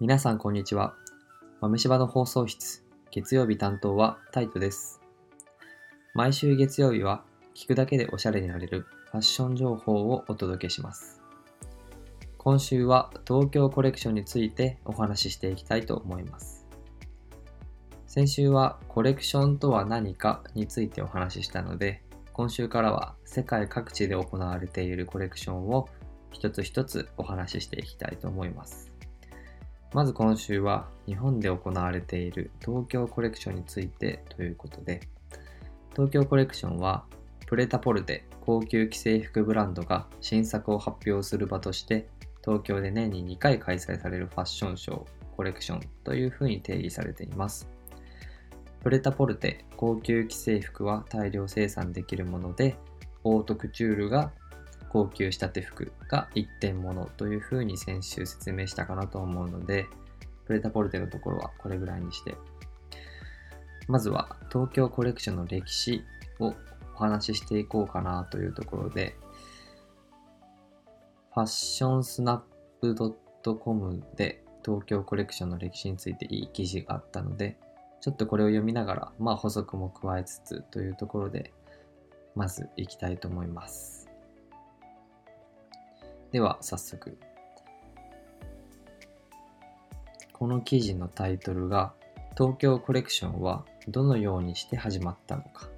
皆さんこんにちは。豆柴の放送室、月曜日担当はタイトです。毎週月曜日は聞くだけでおしゃれになれるファッション情報をお届けします。今週は東京コレクションについてお話ししていきたいと思います。先週はコレクションとは何かについてお話ししたので、今週からは世界各地で行われているコレクションを一つ一つお話ししていきたいと思います。まず今週は日本で行われている東京コレクションについてということで、東京コレクションはプレタポルテ高級既製服ブランドが新作を発表する場として東京で年に2回開催されるファッションショーコレクションというふうに定義されています。プレタポルテ高級既製服は大量生産できるもので、オートクチュールが高級仕立て服が一点物というふうに先週説明したかなと思うので、プレタポルテのところはこれぐらいにして、まずは東京コレクションの歴史をお話ししていこうかなというところで、ファッションスナップ .com で東京コレクションの歴史についていい記事があったので、ちょっとこれを読みながら、まあ補足も加えつつというところで、まずいきたいと思います。では早速。この記事のタイトルが、東京コレクションはどのようにして始まったのか。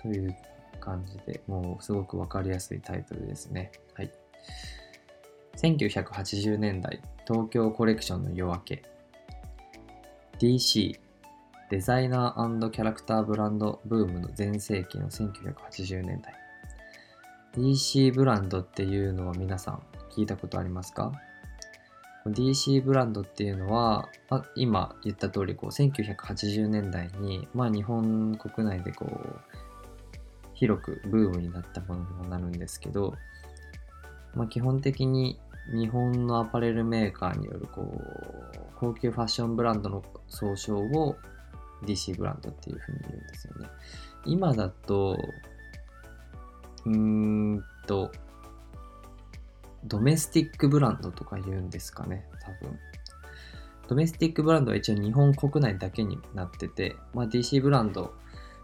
という感じで、もうすごくわかりやすいタイトルですね。はい。1980年代、東京コレクションの夜明け。DC デザイナーキャラクターブランドブームの全盛期の1980年代 DC ブランドっていうのは皆さん聞いたことありますか？DC ブランドっていうのは、あ、今言った通りこう1980年代に、まあ、日本国内でこう広くブームになったものにもなるんですけど、まあ、基本的に日本のアパレルメーカーによるこう高級ファッションブランドの総称を DC ブランドっていうふうに言うんですよね。今だと、うーんと、ドメスティックブランドとか言うんですかね、多分。ドメスティックブランドは一応日本国内だけになってて、まあ、DC ブランド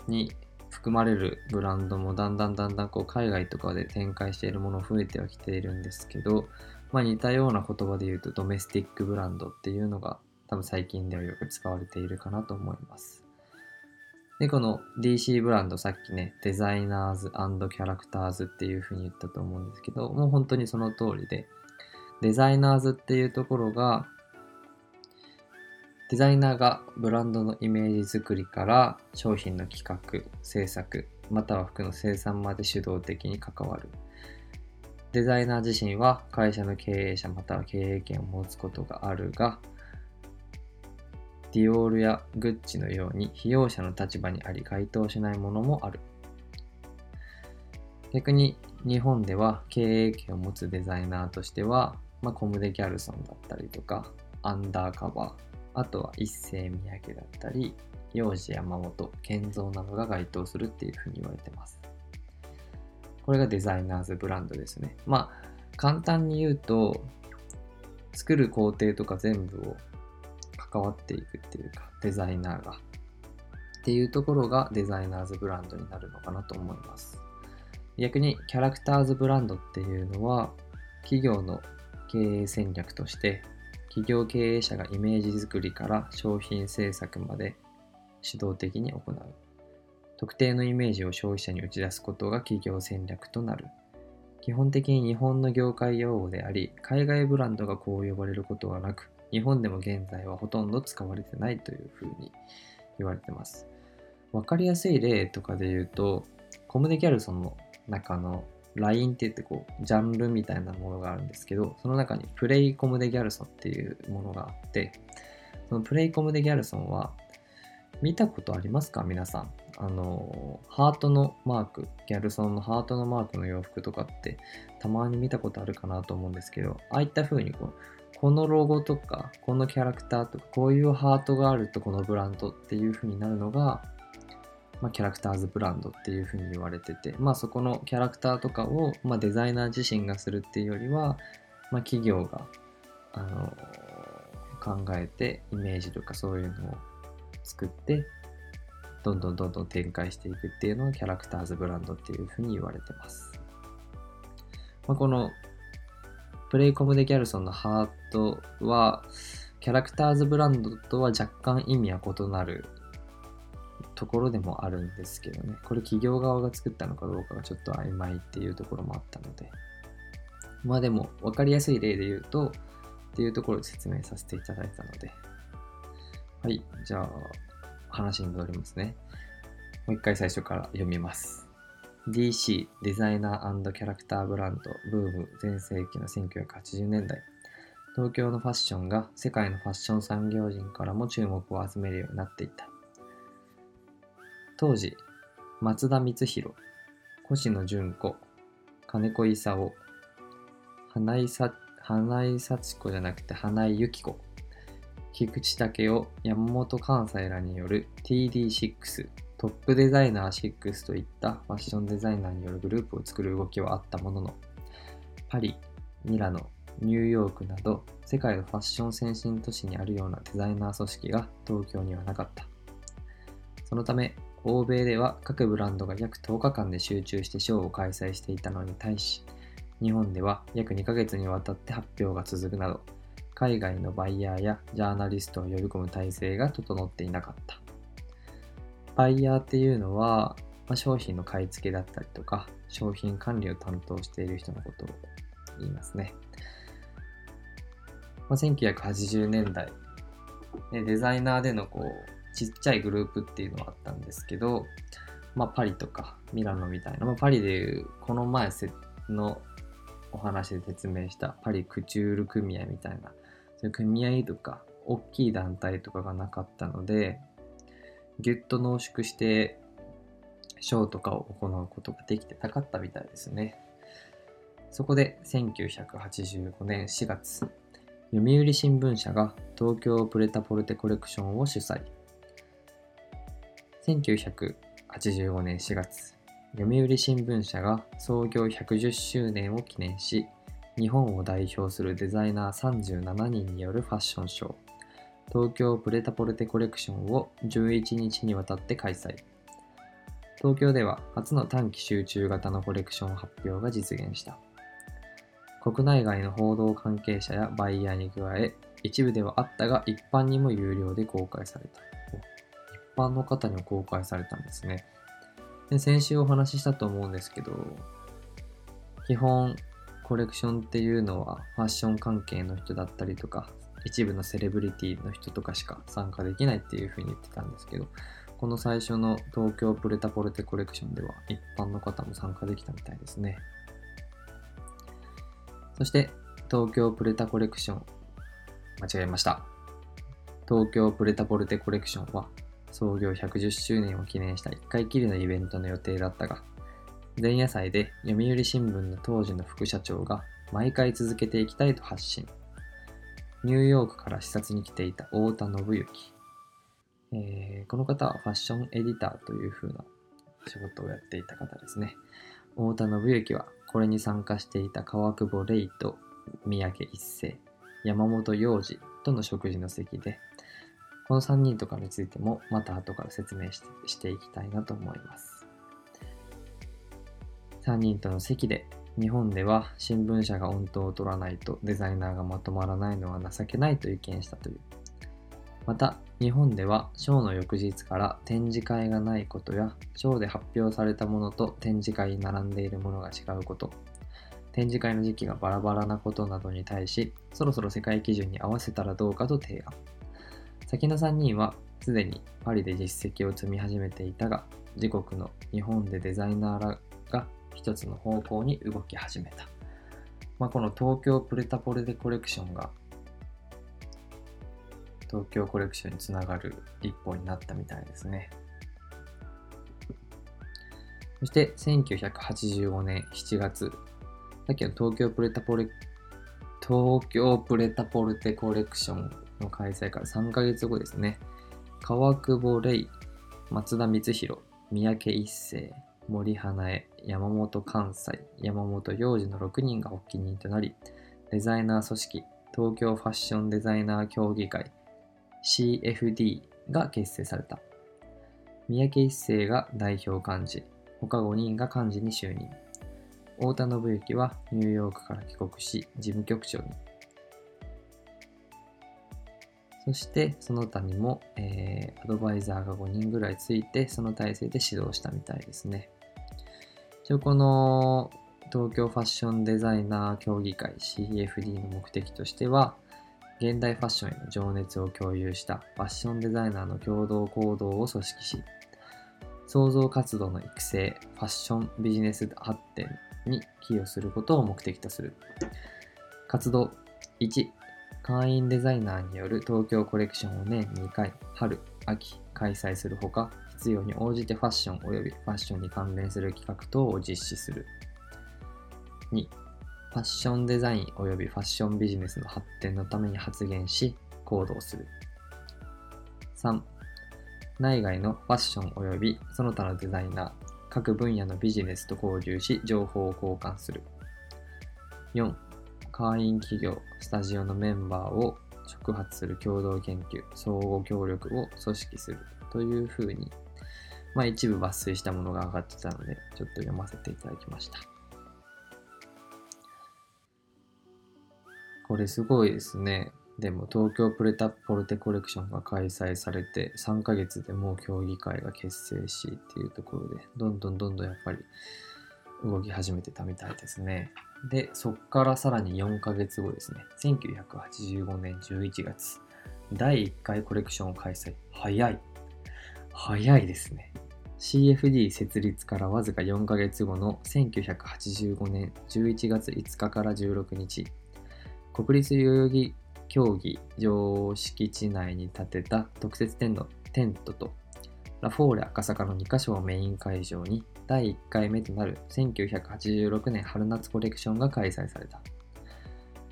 に含まれるブランドもだんだんだんだんこう海外とかで展開しているもの増えてはきているんですけど、まあ、似たような言葉で言うとドメスティックブランドっていうのが多分最近ではよく使われているかなと思います。で、この DC ブランドさっきね、デザイナーズキャラクターズっていう風に言ったと思うんですけど、もう本当にその通りで、デザイナーズっていうところが、デザイナーがブランドのイメージ作りから商品の企画、制作、または服の生産まで主導的に関わる。デザイナー自身は会社の経営者または経営権を持つことがあるが、ディオールやグッチのように費用者の立場にあり該当しないものもある。逆に日本では経営権を持つデザイナーとしては、まあ、コムデ・ギャルソンだったりとか、アンダーカバー、あとは一世三宅だったり、幼児山本、健三などが該当するっていうふうに言われてます。これがデザイナーズブランドですね。まあ、簡単に言うと、作る工程とか全部を関わっていくっていうか、デザイナーが。っていうところがデザイナーズブランドになるのかなと思います。逆に、キャラクターズブランドっていうのは、企業の経営戦略として、企業経営者がイメージ作りから商品制作まで主導的に行う。特定のイメージを消費者に打ち出すことが企業戦略となる。基本的に日本の業界用語であり、海外ブランドがこう呼ばれることはなく、日本でも現在はほとんど使われてないというふうに言われてます。わかりやすい例とかで言うと、コムデ・ギャルソンの中の LINE って言ってこう、ジャンルみたいなものがあるんですけど、その中にプレイコムデ・ギャルソンっていうものがあって、そのプレイコムデ・ギャルソンは見たことありますか？皆さん。あの、ハートのマーク、ギャルソンのハートのマークの洋服とかってたまに見たことあるかなと思うんですけど、ああいった風にこう、このロゴとか、このキャラクターとか、こういうハートがあるとこのブランドっていう風になるのが、まあ、キャラクターズブランドっていう風に言われてて、まあそこのキャラクターとかを、まあ、デザイナー自身がするっていうよりは、まあ企業が、あの、考えてイメージとかそういうのを作ってどんどんどんどん展開していくっていうのがキャラクターズブランドっていうふうに言われてます。まあ、このプレイコムデギャルソンのハートはキャラクターズブランドとは若干意味は異なるところでもあるんですけどね。これ企業側が作ったのかどうかがちょっと曖昧っていうところもあったので。まあでも分かりやすい例で言うとっていうところで説明させていただいたので。はい、じゃあ話に戻りますね。もう一回最初から読みます。DC デザイナーキャラクターブランドブーム全盛期の1980年代東京のファッションが世界のファッション産業人からも注目を集めるようになっていた当時松田光弘星野純子金子勲花井花井幸子じゃなくて花井由紀子菊池武雄山本関西らによる TD6 トップデザイナー6といったファッションデザイナーによるグループを作る動きはあったもののパリ、ミラノ、ニューヨークなど世界のファッション先進都市にあるようなデザイナー組織が東京にはなかった。そのため欧米では各ブランドが約10日間で集中してショーを開催していたのに対し日本では約2ヶ月にわたって発表が続くなど海外のバイヤーやジャーナリストを呼び込む体制が整っていなかった。バイヤーっていうのは、まあ、商品の買い付けだったりとか商品管理を担当している人のことを言いますね、まあ、1980年代デザイナーでのこうちっちゃいグループっていうのはあったんですけど、まあ、パリとかミラノみたいな、まあ、パリでいうこの前のお話で説明したパリクチュール組合みたいな組合とか大きい団体とかがなかったのでぎゅっと濃縮してショーとかを行うことができてなかったみたいですね。そこで1985年4月、読売新聞社が東京プレタポルテコレクションを主催。1985年4月、読売新聞社が創業110周年を記念し、日本を代表するデザイナー37人によるファッションショー、東京プレタポルテコレクションを11日にわたって開催。東京では初の短期集中型のコレクション発表が実現した。国内外の報道関係者やバイヤーに加え、一部ではあったが一般にも有料で公開された。一般の方にも公開されたんですね。で先週お話ししたと思うんですけど、基本コレクションっていうのはファッション関係の人だったりとか、一部のセレブリティの人とかしか参加できないっていうふうに言ってたんですけど、この最初の東京プレタポルテコレクションでは一般の方も参加できたみたいですね。そして東京プレタコレクション、間違えました。東京プレタポルテコレクションは創業110周年を記念した1回きりのイベントの予定だったが、前夜祭で読売新聞の当時の副社長が毎回続けていきたいと発信。ニューヨークから視察に来ていた太田信之。えーこの方はファッションエディターという風な仕事をやっていた方ですね。太田信之はこれに参加していた川久保玲と三宅一生、山本洋二との食事の席で、この3人とかについてもまた後から説明してしていきたいなと思います。3人との席で日本では新聞社が音頭を取らないとデザイナーがまとまらないのは情けないと意見したという。また、日本ではショーの翌日から展示会がないことや、ショーで発表されたものと展示会に並んでいるものが違うこと、展示会の時期がバラバラなことなどに対し、そろそろ世界基準に合わせたらどうかと提案。先の3人はすでにパリで実績を積み始めていたが、自国の日本でデザイナーら一つの方向に動き始めた。まあ、この東京プレタポレテコレクションが東京コレクションにつながる一歩になったみたいですね。そして1985年7月、さっきの東京プレタポレ、東京プレタポルテコレクションの開催から3ヶ月後ですね。川久保玲、松田光弘、三宅一生、森花江、山本関西、山本洋二の6人が発起人となり、デザイナー組織東京ファッションデザイナー協議会 CFD が結成された。三宅一生が代表幹事、他5人が幹事に就任。太田信之はニューヨークから帰国し、事務局長に。そしてその他にも、えー、アドバイザーが5人ぐらいついて、その体制で指導したみたいですね。一応この東京ファッションデザイナー協議会 CFD の目的としては、現代ファッションへの情熱を共有したファッションデザイナーの共同行動を組織し、創造活動の育成、ファッションビジネス発展に寄与することを目的とする。活動1、会員デザイナーによる東京コレクションを年2回、春、秋、開催するほか、必要に応じてファッション及びファッションに関連する企画等を実施する。2、ファッションデザイン及びファッションビジネスの発展のために発言し、行動する。3、内外のファッション及びその他のデザイナー、各分野のビジネスと交流し、情報を交換する。4、会員企業、スタジオのメンバーを触発する共同研究、相互協力を組織するというふうに、まあ一部抜粋したものが上がってたので、ちょっと読ませていただきました。これすごいですね。でも東京プレタポルテコレクションが開催されて3ヶ月でもう協議会が結成しっていうところでどんどんどんどんやっぱり動き始めてたみたいですね。で、そっからさらに4ヶ月後ですね。1985年11月。第1回コレクションを開催。早い。早いですね。CFD 設立からわずか4ヶ月後の1985年11月5日から16日、国立代々木競技場敷地内に建てた特設テントテントとラフォーレ赤坂の2カ所をメイン会場に第1回目となる1986年春夏コレクションが開催された。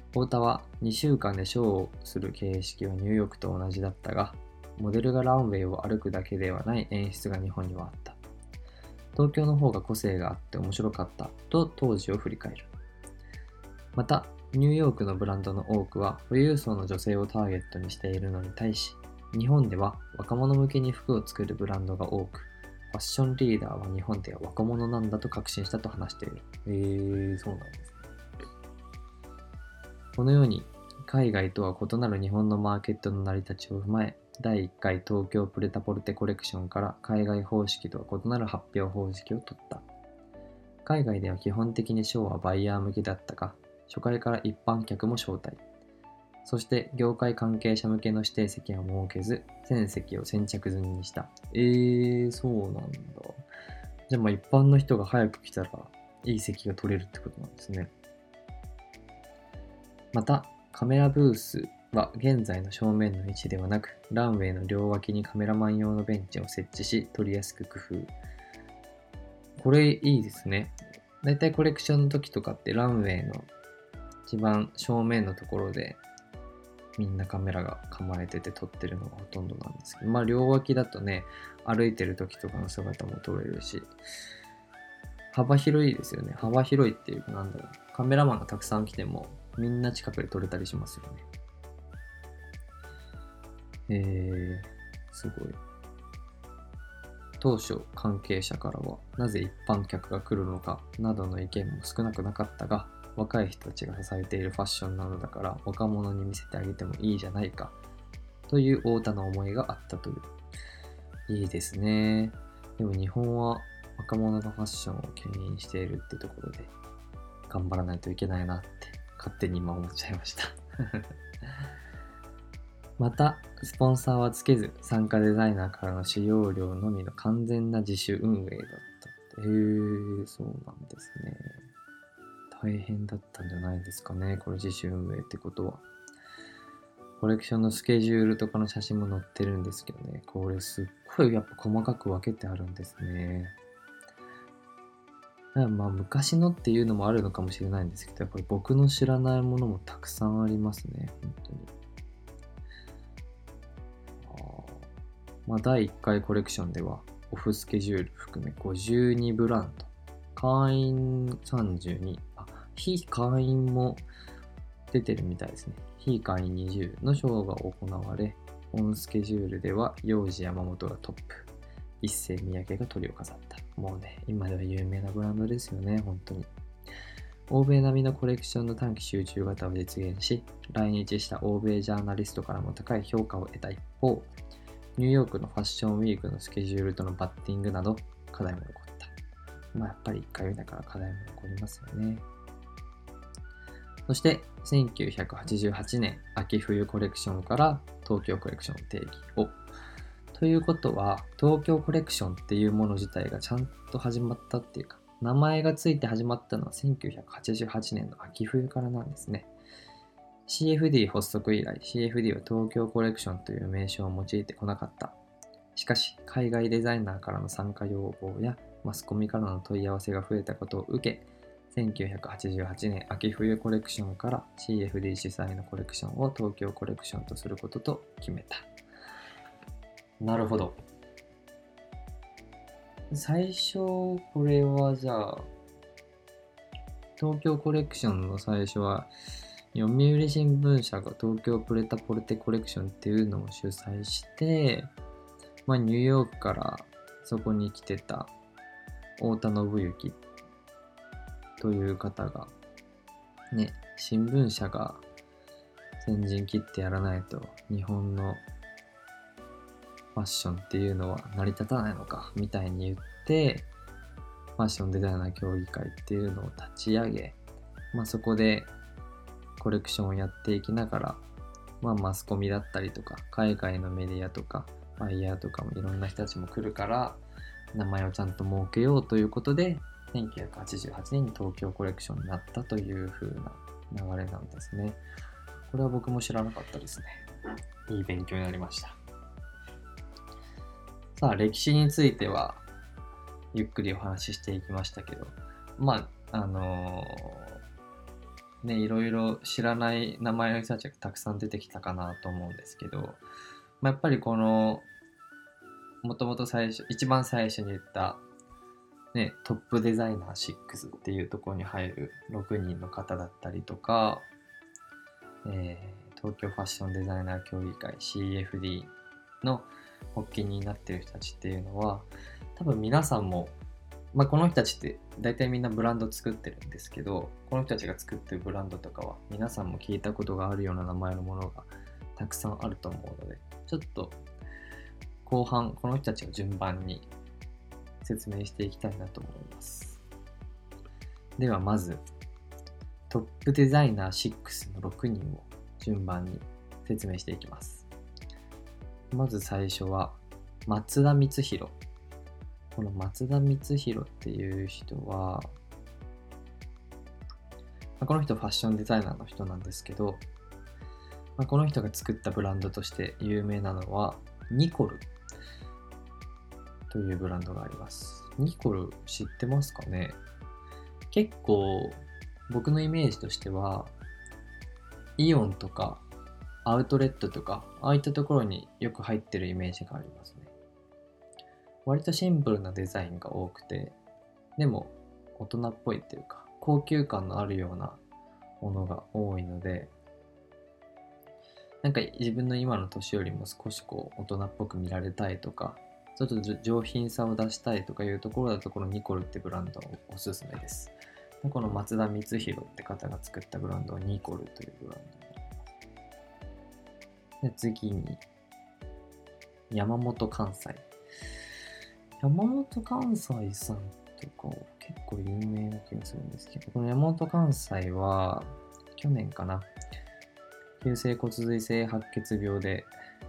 太田は2週間でショーをする形式はニューヨークと同じだったが、モデルがランウェイを歩くだけではない演出が日本にはあった。東京の方が個性があって面白かったと当時を振り返る。また、ニューヨークのブランドの多くは富裕層の女性をターゲットにしているのに対し、日本では若者向けに服を作るブランドが多く、ファッションリーダーは日本では若者なんだと確信したと話している。えー、そうなんですね。このように、海外とは異なる日本のマーケットの成り立ちを踏まえ、第1回東京プレタポルテコレクションから海外方式とは異なる発表方式を取った。海外では基本的にショーはバイヤー向けだったが、初回から一般客も招待。そして業界関係者向けの指定席は設けず、全席を先着済みにした。えー、そうなんだ。じゃあまあ一般の人が早く来たらいい席が取れるってことなんですね。また、カメラブースは現在の正面の位置ではなく、ランウェイの両脇にカメラマン用のベンチを設置し、取りやすく工夫。これいいですね。だいたいコレクションの時とかってランウェイの一番正面のところでみんなカメラが構えてて撮ってるのがほとんどなんですけど、まあ両脇だとね、歩いてる時とかの姿も撮れるし、幅広いですよね。幅広いっていうかなんだろう。カメラマンがたくさん来てもみんな近くで撮れたりしますよね。えー、すごい。当初関係者からはなぜ一般客が来るのかなどの意見も少なくなかったが若い人たちが支えているファッションなのだから若者に見せてあげてもいいじゃないかという太田の思いがあったという。いいですね。でも日本は若者のファッションを牽引しているってところで頑張らないといけないなって勝手に今思っちゃいましたまた、スポンサーはつけず参加デザイナーからの使用料のみの完全な自主運営だったへえー、そうなんですね。大変だったんじゃないですかね、これ自主運営ってことは。コレクションのスケジュールとかの写真も載ってるんですけどね、これすっごいやっぱ細かく分けてあるんですね。まあ昔のっていうのもあるのかもしれないんですけど、やっぱり僕の知らないものもたくさんありますね、本当に。まあ、第1回コレクションでは、オフスケジュール含め52ブランド、会員32あ、非会員も出てるみたいですね。非会員20のショーが行われ、オンスケジュールでは、幼児山本がトップ、一世三宅が鳥を飾った。もうね、今では有名なブランドですよね、本当に。欧米並みのコレクションの短期集中型を実現し、来日した欧米ジャーナリストからも高い評価を得た一方、ニューヨークのファッションウィークのスケジュールとのバッティングなど課題も起こった。まあやっぱり1回目だから課題も起こりますよね。そして1988年秋冬コレクションから東京コレクション定義を。ということは東京コレクションっていうもの自体がちゃんと始まったっていうか名前がついて始まったのは1988年の秋冬からなんですね。CFD 発足以来 CFD は東京コレクションという名称を用いてこなかった。しかし海外デザイナーからの参加要望やマスコミからの問い合わせが増えたことを受け1988年秋冬コレクションから CFD 主催のコレクションを東京コレクションとすることと決めた。なるほど。最初、これはじゃあ、東京コレクションの最初は、読売新聞社が東京プレタポルテコレクションっていうのを主催して、まあ、ニューヨークからそこに来てた太田信之という方が、ね、新聞社が先陣切ってやらないと日本のファッションっていうのは成り立たないのかみたいに言ってファッションデザイナー協議会っていうのを立ち上げ、まあ、そこでコレクションをやっていきながら、まあ、マスコミだったりとか海外のメディアとかバイヤーとかもいろんな人たちも来るから名前をちゃんと設けようということで1988年に東京コレクションになったという風な流れなんですね。これは僕も知らなかったですね。いい勉強になりました。さあ、歴史については、ゆっくりお話ししていきましたけど、まあ、あのー、ね、いろいろ知らない名前の人たちがたくさん出てきたかなと思うんですけど、まあ、やっぱりこの、もともと最初、一番最初に言ったね、トップデザイナー6っていうところに入る6人の方だったりとか、えー、東京ファッションデザイナー協議会 CFD の発起人になってる人たちっていうのは多分皆さんも、まあ、この人たちって大体みんなブランド作ってるんですけどこの人たちが作ってるブランドとかは皆さんも聞いたことがあるような名前のものがたくさんあると思うのでちょっと後半この人たちを順番に説明していきたいなと思います。ではまず、トップデザイナー6の6人を順番に説明していきます。まず最初は、松田光弘。この松田光弘っていう人は、この人ファッションデザイナーの人なんですけど、まあ、この人が作ったブランドとして有名なのは、ニコルというブランドがあります。ニコル知ってますかね？結構僕のイメージとしてはイオンとかアウトレットとかああいったところによく入ってるイメージがありますね。割とシンプルなデザインが多くてでも大人っぽいっていうか高級感のあるようなものが多いのでなんか自分の今の年よりも少しこう大人っぽく見られたいとかちょっと上品さを出したいとかいうところだと、このニコルってブランドおすすめです。でこの松田光弘って方が作ったブランドはニコルというブランド。で次に、山本関西。山本関西さんとか結構有名な気がするんですけど、この山本関西は去年かな、急性骨髄性白血病で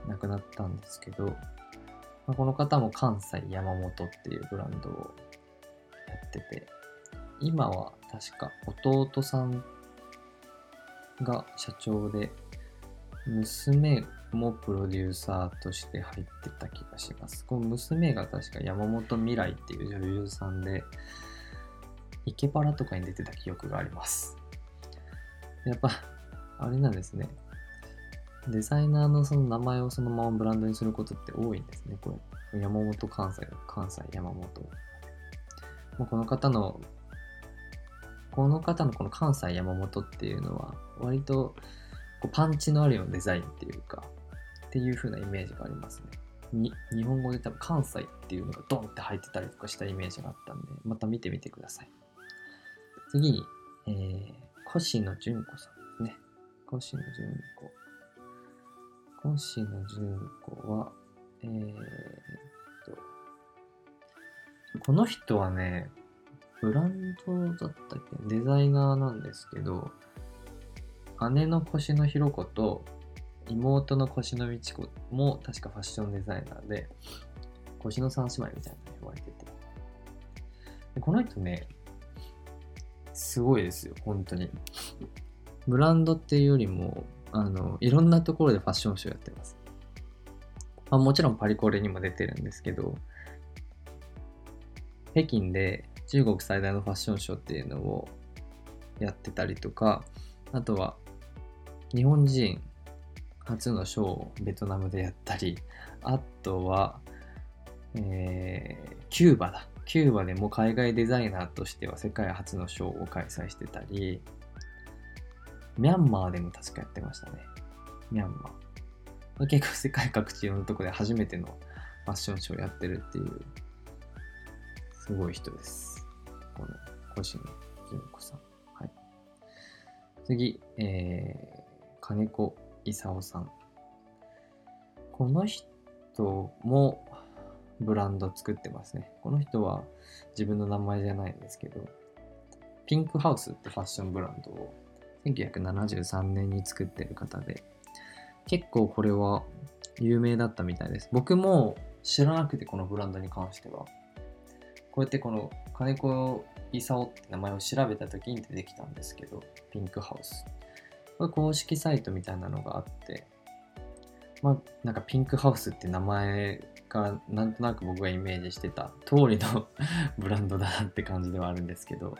亡くなったんですけど、まあ、この方も関西山本っていうブランドをやってて、今は確か弟さんが社長で、娘もプロデューサーとして入ってた気がします。この娘が確か山本未来っていう女優さんで、イケパラとかに出てた記憶があります。やっぱ、あれなんですね。デザイナーのその名前をそのままブランドにすることって多いんですね。これ山本関西、関西山本。まこの方のこの方のこの関西山本っていうのは、割とこうパンチのあるようなデザインっていうか、っていう風なイメージがありますね。に日本語で多分関西っていうのがドンって入ってたりとかしたイメージがあったんで、また見てみてください。次に、えー、越野純子さんですね。越野純子。越野純子は、えー、っと、この人はね、ブランドだったっけ？デザイナーなんですけど、姉の腰のひろ子と妹の腰のみち子も確かファッションデザイナーで、腰の三姉妹みたいなの呼ばれてて。でこの人ね、すごいですよ、本当に。ブランドっていうよりも、あの、いろんなところでファッションショーやってます。まあ、もちろんパリコレにも出てるんですけど、北京で中国最大のファッションショーっていうのをやってたりとか、あとは日本人初のショーをベトナムでやったり、あとは、えー、キューバだ。キューバでも海外デザイナーとしては世界初のショーを開催してたり、ミャンマーでも確かやってましたね。ミャンマー。結構世界各地のとこで初めてのファッションショーをやってるっていう、すごい人です。この、星野純子さん。はい。次、えー、金子勲さん。この人もブランド作ってますね。この人は自分の名前じゃないんですけど、ピンクハウスってファッションブランドを1973年に作ってる方で、結構これは有名だったみたいです。僕も知らなくてこのブランドに関しては。こうやってこの金子勲って名前を調べた時に出てきたんですけど、ピンクハウス。これ公式サイトみたいなのがあって、まあ、なんかピンクハウスって名前からなんとなく僕がイメージしてた通りの ブランドだなって感じではあるんですけど、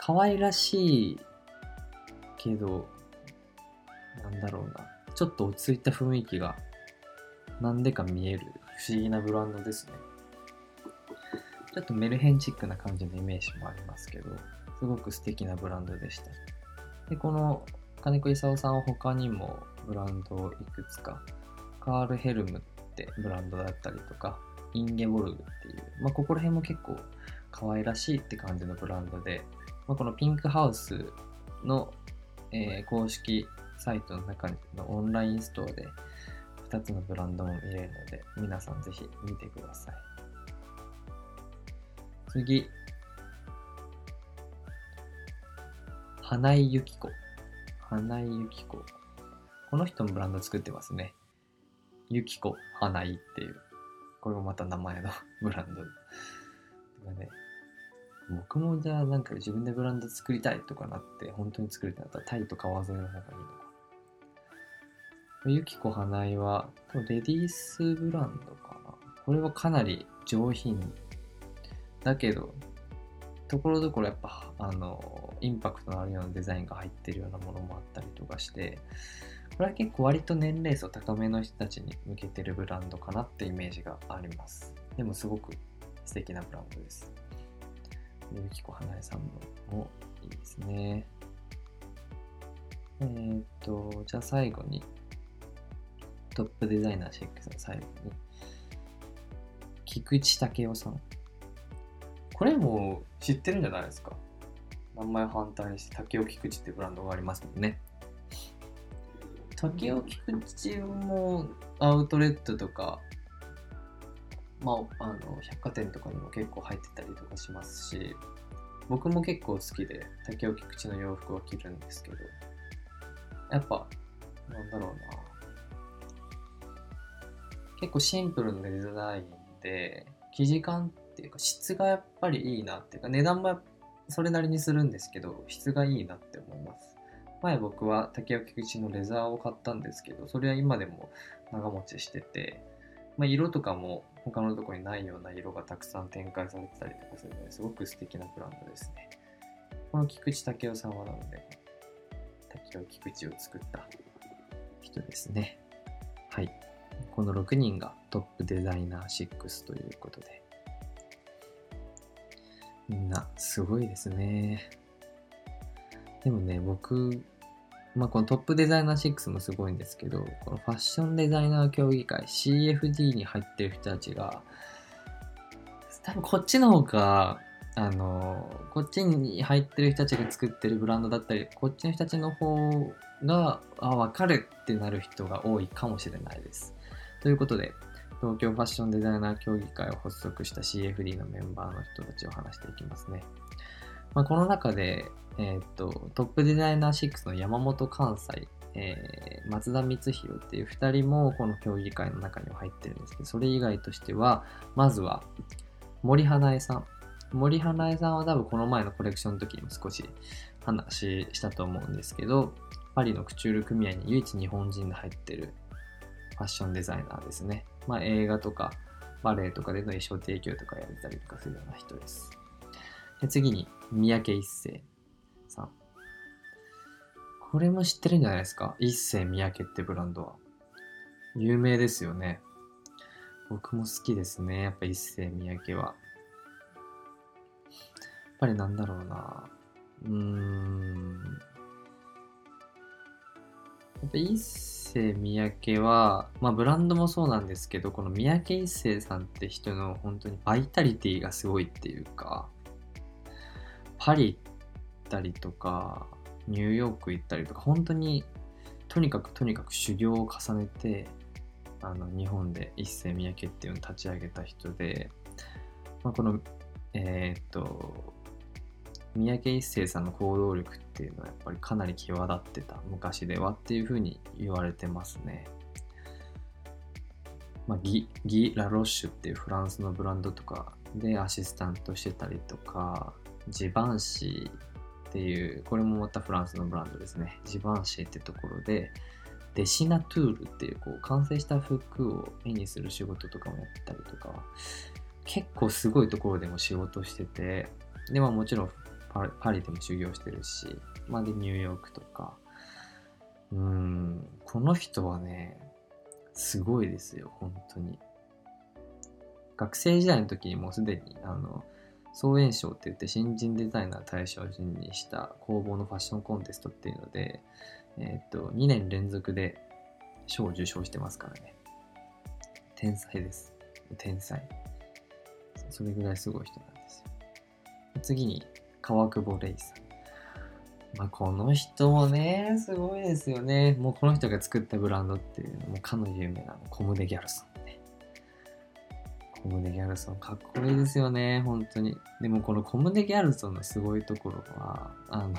可愛らしいけど、なんだろうな、ちょっと落ち着いた雰囲気がなんでか見える不思議なブランドですね。ちょっとメルヘンチックな感じのイメージもありますけど、すごく素敵なブランドでした。で、この金子勲さんは他にもブランドをいくつか、カールヘルムってブランドだったりとか、インゲボルグっていう、まあ、ここら辺も結構可愛らしいって感じのブランドで、まあ、このピンクハウスの、えー、公式サイトの中のオンラインストアで2つのブランドも見れるので、皆さんぜひ見てください。次。花井由紀子。花井由紀子。この人もブランド作ってますね。ゆきこ花井っていう。これもまた名前の ブランド。とかね。僕もじゃあなんか自分でブランド作りたいとかなって本当に作りたいんだったらタイと川沿いの方がいいのか。ゆきこ花井はレディースブランドかな。これはかなり上品だけどところどころやっぱあのインパクトのあるようなデザインが入ってるようなものもあったりとかしてこれは結構割と年齢層高めの人たちに向けてるブランドかなってイメージがあります。でもすごく素敵なブランドです。ゆきこ花江さんのもいいですね。えー、っとじゃあ最後にトップデザイナー6の最後に菊池武雄さん。これも知ってるんじゃないですか？名前反対にして竹尾菊池ってブランドがありますもんね。竹尾菊池もアウトレットとかまあ、あの百貨店とかにも結構入ってたりとかしますし僕も結構好きで竹尾菊池の洋服を着るんですけどやっぱなんだろうな。結構シンプルなデザインで生地感っていうか質がやっぱりいいなっていうか値段もそれなりにするんですけど質がいいなって思います。前僕は竹脇口のレザーを買ったんですけどそれは今でも長持ちしてて、まあ、色とかも他のとこにないような色がたくさん展開されてたりとかするのですごく素敵なブランドですね。この菊池武雄さんはなので竹尾菊池を作った人ですね。はい。この6人がトップデザイナー6ということで。なすごいですね。でもね、僕、まあ、このトップデザイナー6もすごいんですけど、このファッションデザイナー協議会 CFD に入ってる人たちが、多分こっちの方が、あの、こっちに入ってる人たちが作ってるブランドだったり、こっちの人たちの方が、あ、わかるってなる人が多いかもしれないです。ということで、東京ファッションデザイナー協議会を発足した CFD のメンバーの人たちを話していきますね。まあ、この中で、えー、っと、トップデザイナー6の山本関西、えー、松田光弘っていう2人もこの協議会の中には入ってるんですけど、それ以外としては、まずは森花江さん。森花江さんは多分この前のコレクションの時にも少し話したと思うんですけど、パリのクチュール組合に唯一日本人で入ってるファッションデザイナーですね。まあ映画とかバレエとかでの衣装提供とかやれたりとかするような人です。で次に、三宅一生さん。これも知ってるんじゃないですか？一世三宅ってブランドは。有名ですよね。僕も好きですね。やっぱ一世三宅は。やっぱりなんだろうな。うーん。やっぱ一世三宅は、まあブランドもそうなんですけど、この三宅一生さんって人の本当にバイタリティがすごいっていうか、パリ行ったりとか、ニューヨーク行ったりとか、本当にとにかくとにかく修行を重ねて、あの日本で一世三宅っていうのを立ち上げた人で、まあ、この、えー、っと、三宅一生さんの行動力っていうのはやっぱりかなり際立ってた昔ではっていうふうに言われてますね。まあ、ギギ・ラロッシュっていうフランスのブランドとかでアシスタントしてたりとかジバンシーっていうこれもまたフランスのブランドですねジバンシーってところで dessinateur っていうこう完成した服を絵にする仕事とかもやったりとか結構すごいところでも仕事しててでまあもちろんパリでも修行してるし、まあ、でニューヨークとか。うんこの人はねすごいですよ本当に。学生時代の時にもうすでにあの総演賞って言って新人デザイナー大賞を順にした工房のファッションコンテストっていうので、えっ、と2年連続で賞を受賞してますからね。天才です。天才。それぐらいすごい人なんですよ。次に川久保レイさん。まあ、この人もね、すごいですよね。もうこの人が作ったブランドっていうのもかの有名なコムデ・ギャルソンね。コムデ・ギャルソンかっこいいですよね、本当に。でもこのコムデ・ギャルソンのすごいところは、あの、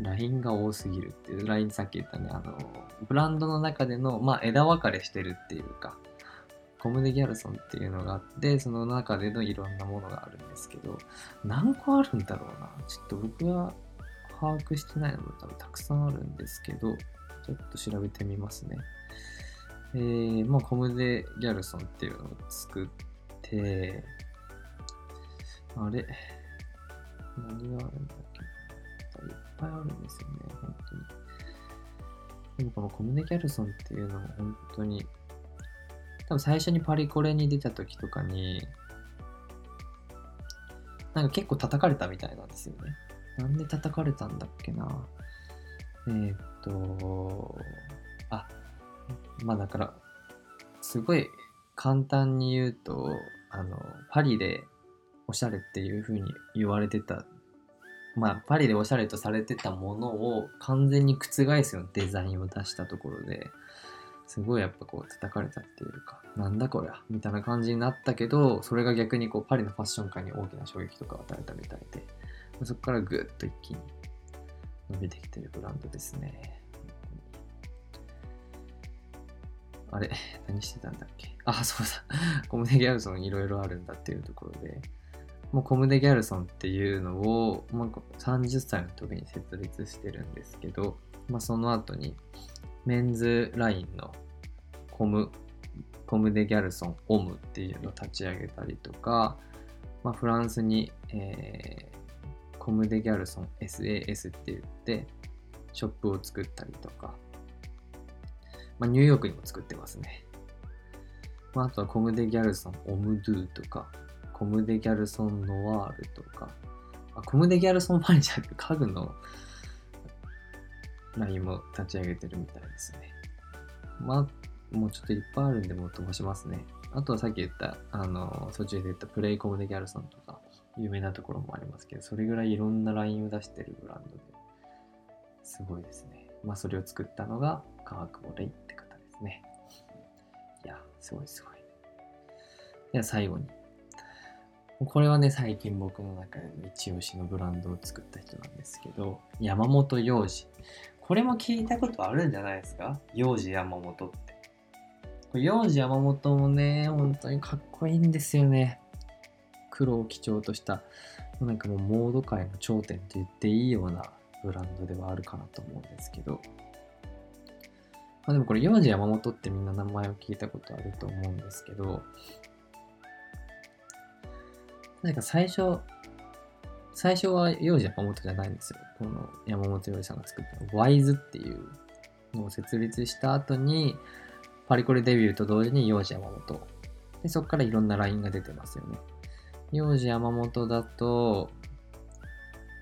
LINE が多すぎるっていう、LINE さっき言ったね、あの、ブランドの中での、まあ、枝分かれしてるっていうか、コムデ・ギャルソンっていうのがあって、その中でのいろんなものがあるんですけど、何個あるんだろうな。ちょっと僕は把握してないのも多分たくさんあるんですけど、ちょっと調べてみますね。えー、まあ、コムデ・ギャルソンっていうのを作って、あれ？何があるんだっけいっぱいあるんですよね、本当に。でもこのコムデ・ギャルソンっていうのも本当に多分最初にパリコレに出た時とかに、なんか結構叩かれたみたいなんですよね。なんで叩かれたんだっけな。えー、っと、あ、まあだから、すごい簡単に言うと、あの、パリでおしゃれっていう風に言われてた、まあパリでおしゃれとされてたものを完全に覆すようなデザインを出したところで、すごいやっぱこう叩かれたっていうか、なんだこりゃ、みたいな感じになったけど、それが逆にこうパリのファッション界に大きな衝撃とかを与えたみたいで、そこからぐっと一気に伸びてきてるブランドですね。あれ何してたんだっけ？あ、そうだ。コムデ・ギャルソンいろいろあるんだっていうところで、もうコムデ・ギャルソンっていうのを、まあ、30歳の時に設立してるんですけど、まあ、その後にメンズラインのコム、コムデ・ギャルソン、オムっていうのを立ち上げたりとか、まあ、フランスに、えー、コムデ・ギャルソン SAS って言って、ショップを作ったりとか、まあ、ニューヨークにも作ってますね。まあ、あとはコムデ・ギャルソン、オムドゥとか、コムデ・ギャルソン・ノワールとか、あコムデ・ギャルソン・マネージャーって家具の LINE も立ち上げてるみたいですね。まあ、もうちょっといっぱいあるんで、もう飛ばしますね。あとはさっき言った、あの、途中で言ったプレイコムデギャルソンとか、有名なところもありますけど、それぐらいいろんな LINE を出してるブランドで、すごいですね。まあ、それを作ったのが、川久保レイって方ですね。いや、すごいすごい。では最後に。これはね、最近僕の中での一押しのブランドを作った人なんですけど、山本洋二。これも聞いたことあるんじゃないですか？洋二山本って。幼児山本もね、本当にかっこいいんですよね。黒を基調とした、なんかもうモード界の頂点と言っていいようなブランドではあるかなと思うんですけど。まあでもこれ、幼児山本ってみんな名前を聞いたことあると思うんですけど、なんか最初、最初は幼児山本じゃないんですよ。この山本洋二さんが作った。ワイズっていうのを設立した後に、パリコレデビューと同時に幼児山本。で、そこからいろんなラインが出てますよね。幼児山本だと、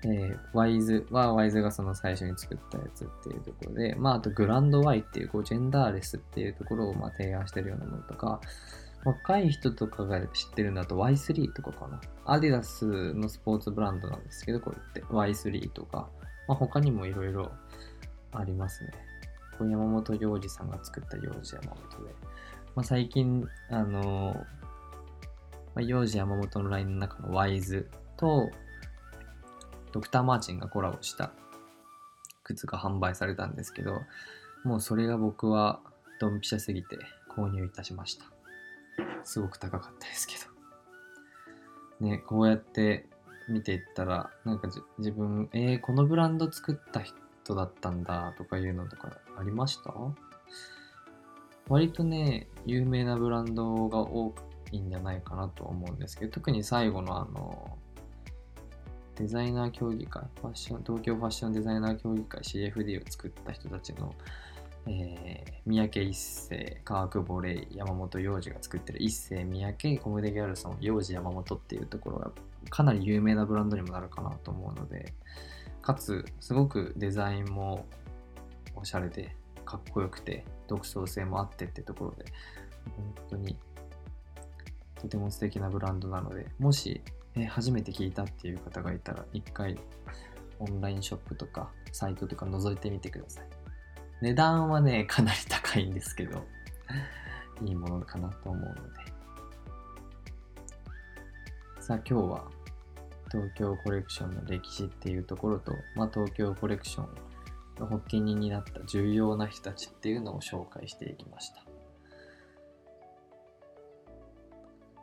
えー、ワイズはワイズがその最初に作ったやつっていうところで、まあ、あとグランドワイっていうこうジェンダーレスっていうところをまあ提案してるようなものとか、若い人とかが知ってるんだと Y3 とかかな。アディダスのスポーツブランドなんですけど、これって Y3 とか、まあ、他にもいろいろありますね。山本洋二さんが作った洋二山本で、まあ、最近、あのー、まあ、洋二山本のラインの中のワイズと、ドクター・マーチンがコラボした靴が販売されたんですけど、もうそれが僕はドンピシャすぎて購入いたしました。すごく高かったですけど。ね、こうやって見ていったら、なんか自分、えー、このブランド作った人だったんだとかいうのとかありました？割とね、有名なブランドが多いんじゃないかなと思うんですけど、特に最後のあの、デザイナー協議会、ファッション、東京ファッションデザイナー協議会 CFD を作った人たちの、えー、三宅一世、川久保玲、山本洋二が作ってる一世、三宅、コムデギャルソン、洋二山本っていうところがかなり有名なブランドにもなるかなと思うので、かつ、すごくデザインもおしゃれで、かっこよくて、独創性もあってってところで、本当にとても素敵なブランドなので、もし、え初めて聞いたっていう方がいたら、一回オンラインショップとかサイトとか覗いてみてください。値段はね、かなり高いんですけど、いいものかなと思うので。さあ今日は東京コレクションの歴史っていうところと、まあ、東京コレクションの発起人になった重要な人たちっていうのを紹介していきました。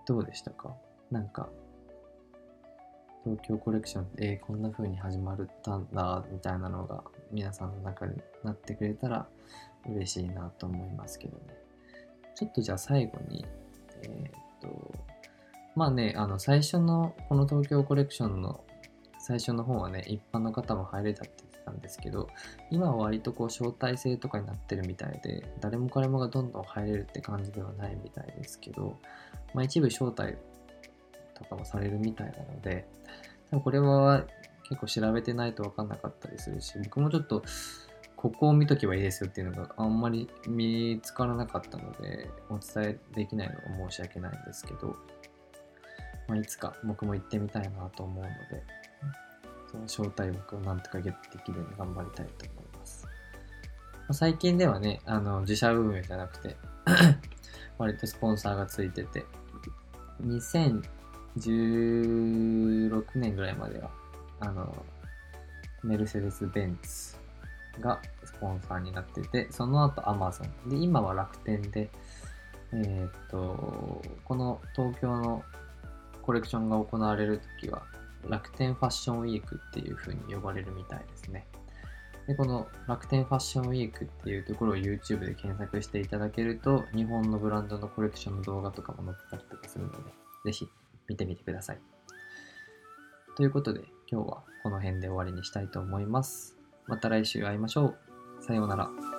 どうでしたか？なんか東京コレクションって、えー、こんな風に始まったんだ、みたいなのが皆さんの中になってくれたら嬉しいなと思いますけどね。ちょっとじゃあ最後に、えー、っと、まあね、あの最初のこの東京コレクションの最初の方はね、一般の方も入れたって言ってたんですけど、今は割とこう招待制とかになってるみたいで、誰も彼もがどんどん入れるって感じではないみたいですけど、まあ一部招待とかもされるみたいなので、多分これは結構調べてないと分かんなかったりするし、僕もちょっとここを見とけばいいですよっていうのがあんまり見つからなかったので、お伝えできないのが申し訳ないんですけど、まあ、いつか僕も行ってみたいなと思うので、その招待枠をなんとかゲットできるように頑張りたいと思います。まあ、最近ではね、あの自社運営じゃなくて 割とスポンサーがついてて、2016年ぐらいまでは、あの、メルセデス・ベンツがスポンサーになってて、その後アマゾン。で、今は楽天で、えー、っと、この東京のコレクションが行われるときは、楽天ファッションウィークっていう風に呼ばれるみたいですね。で、この楽天ファッションウィークっていうところを YouTube で検索していただけると、日本のブランドのコレクションの動画とかも載ってたりとかするので、ぜひ見てみてください。ということで、今日はこの辺で終わりにしたいと思います。また来週会いましょう。さようなら。